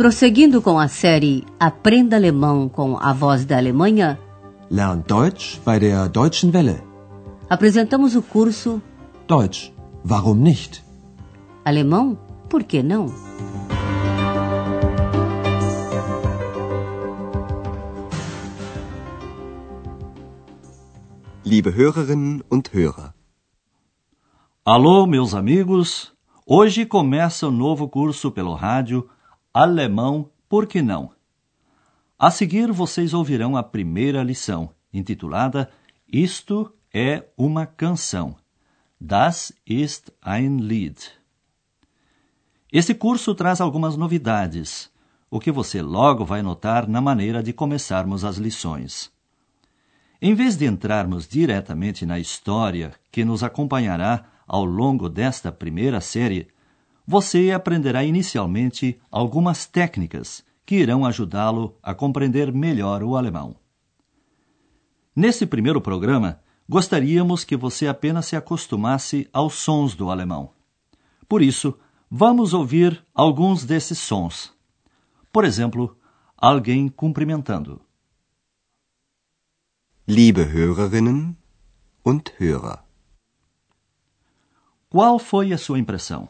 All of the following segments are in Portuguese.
Prosseguindo com a série Aprenda Alemão com a Voz da Alemanha, Lernt Deutsch bei der Deutschen Welle. apresentamos o curso Deutsch, warum nicht? Alemão, por que não? Liebe Hörerinnen und Hörer, Alô, meus amigos! Hoje começa o novo curso pelo rádio Alemão Por que Não? A seguir, vocês ouvirão a primeira lição, intitulada Isto é uma canção. Das ist ein Lied. Esse curso traz algumas novidades, o que você logo vai notar na maneira de começarmos as lições. Em vez de entrarmos diretamente na história que nos acompanhará ao longo desta primeira série, você aprenderá inicialmente algumas técnicas que irão ajudá-lo a compreender melhor o alemão. Nesse primeiro programa, gostaríamos que você apenas se acostumasse aos sons do alemão. Por isso, vamos ouvir alguns desses sons. Por exemplo, alguém cumprimentando. liebe Hörerinnen und Hörer. Qual foi a sua impressão?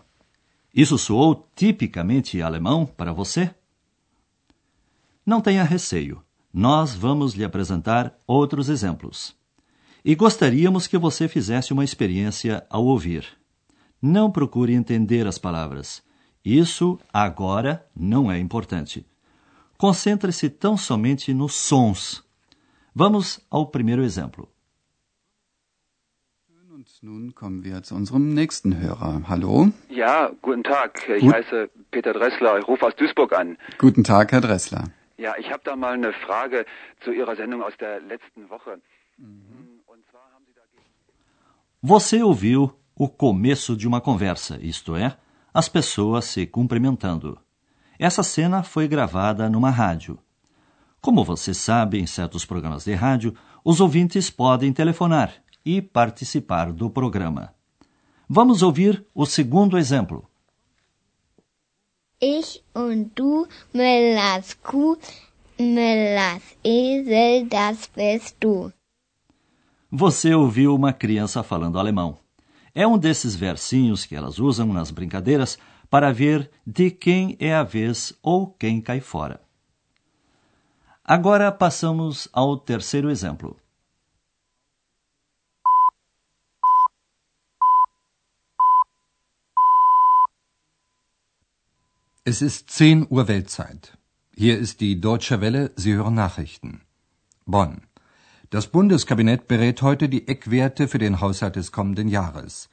Isso soou tipicamente alemão para você? Não tenha receio. Nós vamos lhe apresentar outros exemplos. E gostaríamos que você fizesse uma experiência ao ouvir. Não procure entender as palavras. Isso agora não é importante. Concentre-se tão somente nos sons. Vamos ao primeiro exemplo. Nun kommen wir zu unserem nächsten Hörer. Hallo. Ja, guten Tag. Ich Gut. heiße Peter Dressler. Ich rufe aus Duisburg an. Guten Tag, Herr Dressler. Ja, ich habe da mal eine Frage zu Ihrer Sendung aus der letzten Woche. Und zwar haben Sie da Você ouviu o começo de uma conversa, isto é, as pessoas se cumprimentando. Essa cena foi gravada numa rádio. Como você sabe, em certos programas de rádio, os ouvintes podem telefonar e participar do programa. Vamos ouvir o segundo exemplo. Ich und du, Müllers Kuh, Müllers Esel, das bist du. Você ouviu uma criança falando alemão. É um desses versinhos que elas usam nas brincadeiras para ver de quem é a vez ou quem cai fora. Agora passamos ao terceiro exemplo. Es ist 10 Uhr Weltzeit. Hier ist die Deutsche Welle, Sie hören Nachrichten. Bonn. Das Bundeskabinett berät heute die Eckwerte für den Haushalt des kommenden Jahres.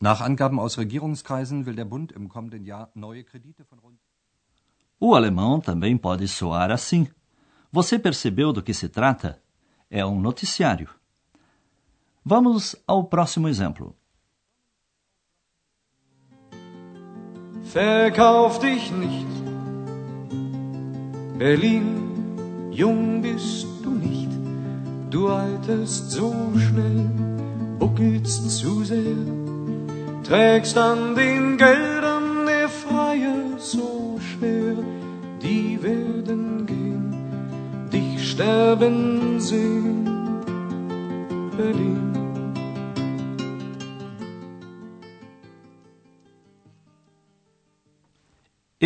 Nach Angaben aus Regierungskreisen will der Bund im kommenden Jahr neue Kredite von rund O alemão também pode soar assim. Você percebeu do que se trata? É um noticiário. Vamos ao próximo exemplo. Verkauf dich nicht. Berlin, jung bist du nicht. Du alterst so schnell, buckelst zu sehr. Trägst an den Geldern der Freier so schwer. Die werden gehen, dich sterben sehen. Berlin.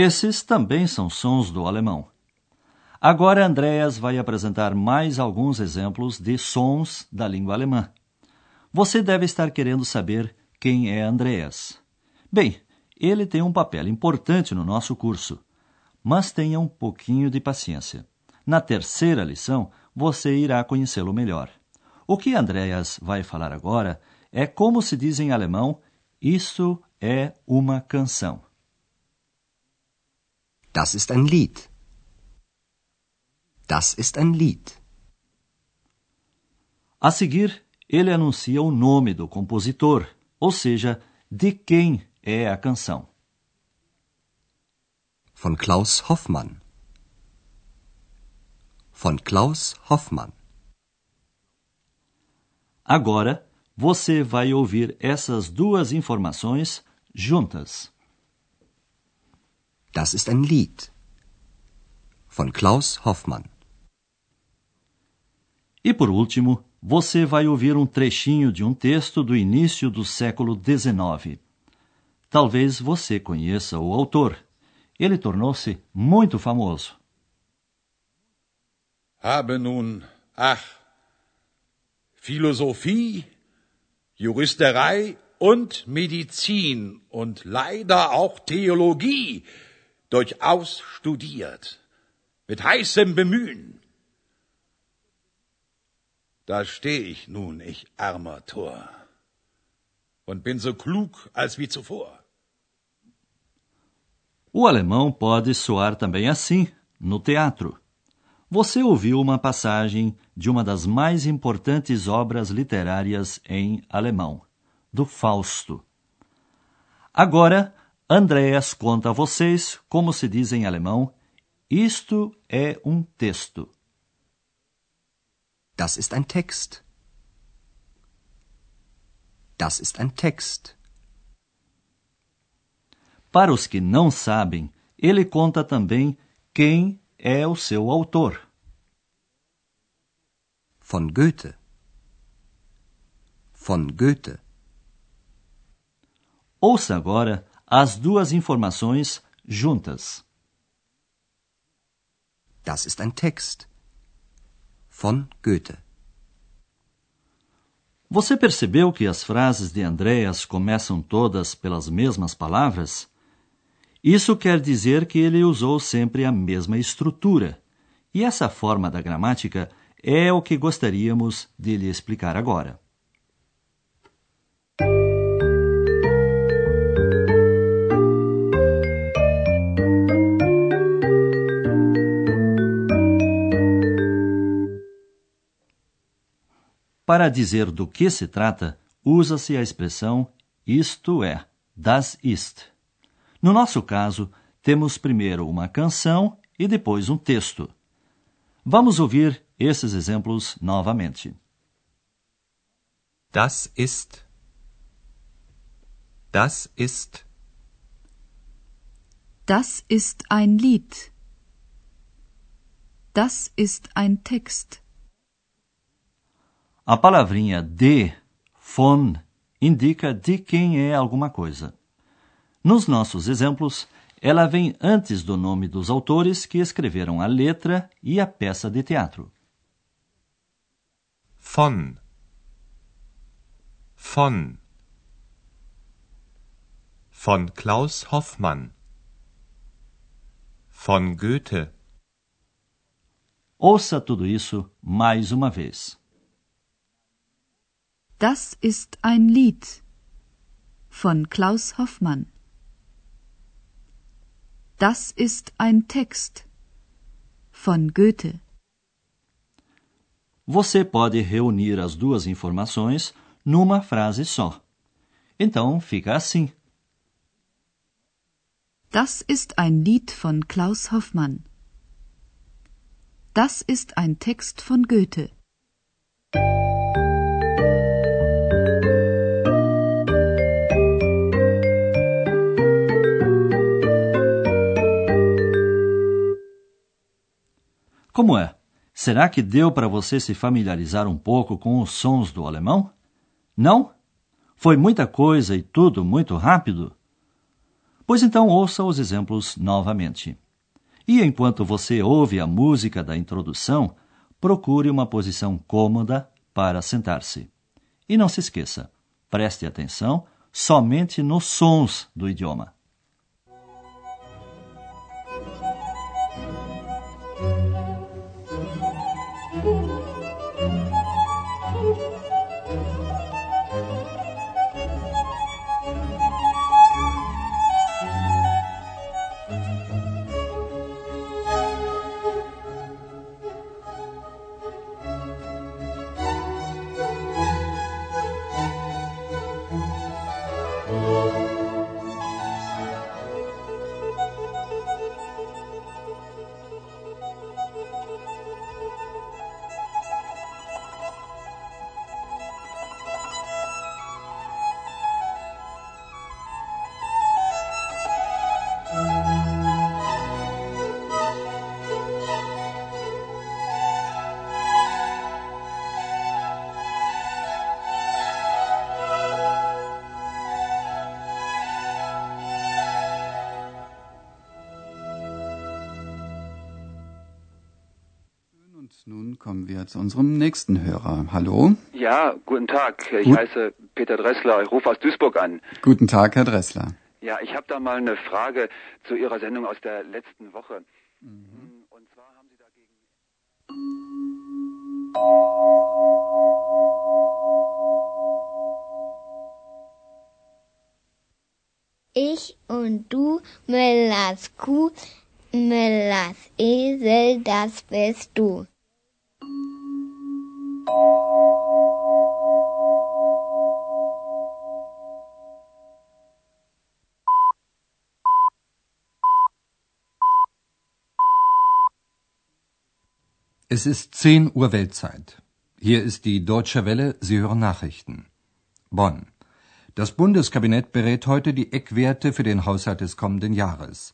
Esses também são sons do alemão. Agora Andreas vai apresentar mais alguns exemplos de sons da língua alemã. Você deve estar querendo saber quem é Andreas. Bem, ele tem um papel importante no nosso curso, mas tenha um pouquinho de paciência. Na terceira lição, você irá conhecê-lo melhor. O que Andreas vai falar agora é como se diz em alemão: Isso é uma canção. Das ist ein Lied. Das ist ein Lied. A seguir, ele anuncia o nome do compositor, ou seja, de quem é a canção. Von Klaus Hoffmann. Von Klaus Hoffmann. Agora, você vai ouvir essas duas informações juntas. Das ist ein Lied. von Klaus Hoffmann. E por último, você vai ouvir um trechinho de um texto do início do século XIX. Talvez você conheça o autor. Ele tornou-se muito famoso. Habe nun, ach, Philosophie, Juristerei und Medizin und leider auch Theologie durchaus studiert, mit heißem Bemühen. Da steh ich nun, ich armer Tor, und bin so klug als wie zuvor. O alemão pode soar também assim, no teatro. Você ouviu uma passagem de uma das mais importantes obras literárias em alemão, do Fausto. Agora, Andreas conta a vocês como se diz em alemão: isto é um texto. Das ist ein Text. Das ist ein Text. Para os que não sabem, ele conta também quem é o seu autor. Von Goethe. Von Goethe. Ouça agora as duas informações juntas. Das ist ein Text. Von Goethe. Você percebeu que as frases de Andreas começam todas pelas mesmas palavras? Isso quer dizer que ele usou sempre a mesma estrutura. E essa forma da gramática é o que gostaríamos de lhe explicar agora. Para dizer do que se trata, usa-se a expressão isto é, das ist. No nosso caso, temos primeiro uma canção e depois um texto. Vamos ouvir esses exemplos novamente. Das ist. Das ist. Das ist ein Lied. Das ist ein Text. A palavrinha de, von, indica de quem é alguma coisa. Nos nossos exemplos, ela vem antes do nome dos autores que escreveram a letra e a peça de teatro. Von. Von. Von Klaus Hoffmann. Von Goethe. Ouça tudo isso mais uma vez. Das ist ein Lied von Klaus Hoffmann. Das ist ein Text von Goethe. Você pode reunir as duas informações numa frase só. Então fica assim. Das ist ein Lied von Klaus Hoffmann. Das ist ein Text von Goethe. Como é? Será que deu para você se familiarizar um pouco com os sons do alemão? Não? Foi muita coisa e tudo muito rápido? Pois então ouça os exemplos novamente. E enquanto você ouve a música da introdução, procure uma posição cômoda para sentar-se. E não se esqueça, preste atenção somente nos sons do idioma. Kommen wir zu unserem nächsten Hörer. Hallo? Ja, guten Tag. Ich Gut. heiße Peter Dressler. Ich rufe aus Duisburg an. Guten Tag, Herr Dressler. Ja, ich habe da mal eine Frage zu Ihrer Sendung aus der letzten Woche. Und zwar haben Sie dagegen. Ich und du, Müllers Kuh, Müllers Esel, das bist du. Es ist 10 Uhr Weltzeit. Hier ist die Deutsche Welle, Sie hören Nachrichten. Bonn. Das Bundeskabinett berät heute die Eckwerte für den Haushalt des kommenden Jahres.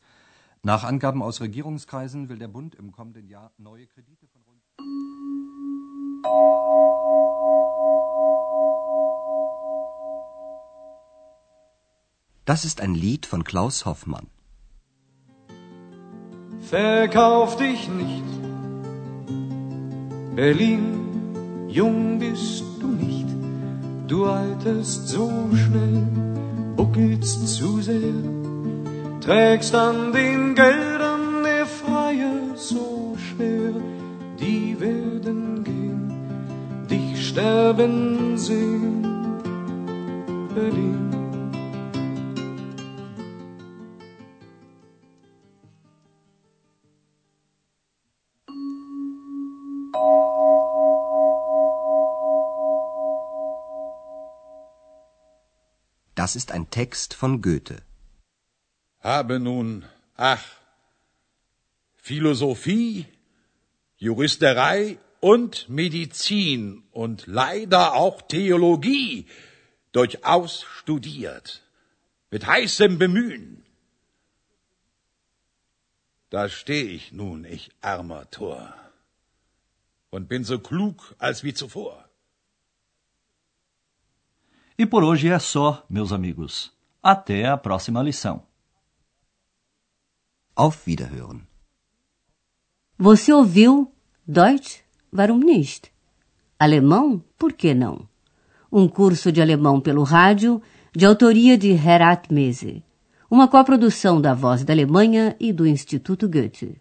Nach Angaben aus Regierungskreisen will der Bund im kommenden Jahr neue Kredite von rund Das ist ein Lied von Klaus Hoffmann. Verkauf dich nicht. Berlin, jung bist du nicht. Du alterst so schnell, buckelst zu sehr. Trägst an den Geldern der Freie so schwer. Die werden gehen, dich sterben sehen. Berlin. Das ist ein Text von Goethe. Habe nun, ach, Philosophie, Juristerei und Medizin und leider auch Theologie durchaus studiert, mit heißem Bemühen. Da steh ich nun, ich armer Tor, und bin so klug als wie zuvor. E por hoje é só, meus amigos. Até a próxima lição. Auf Wiederhören. Você ouviu Deutsch? Warum nicht? Alemão? Por que não? Um curso de alemão pelo rádio, de autoria de Herat Mese. Uma coprodução da Voz da Alemanha e do Instituto Goethe.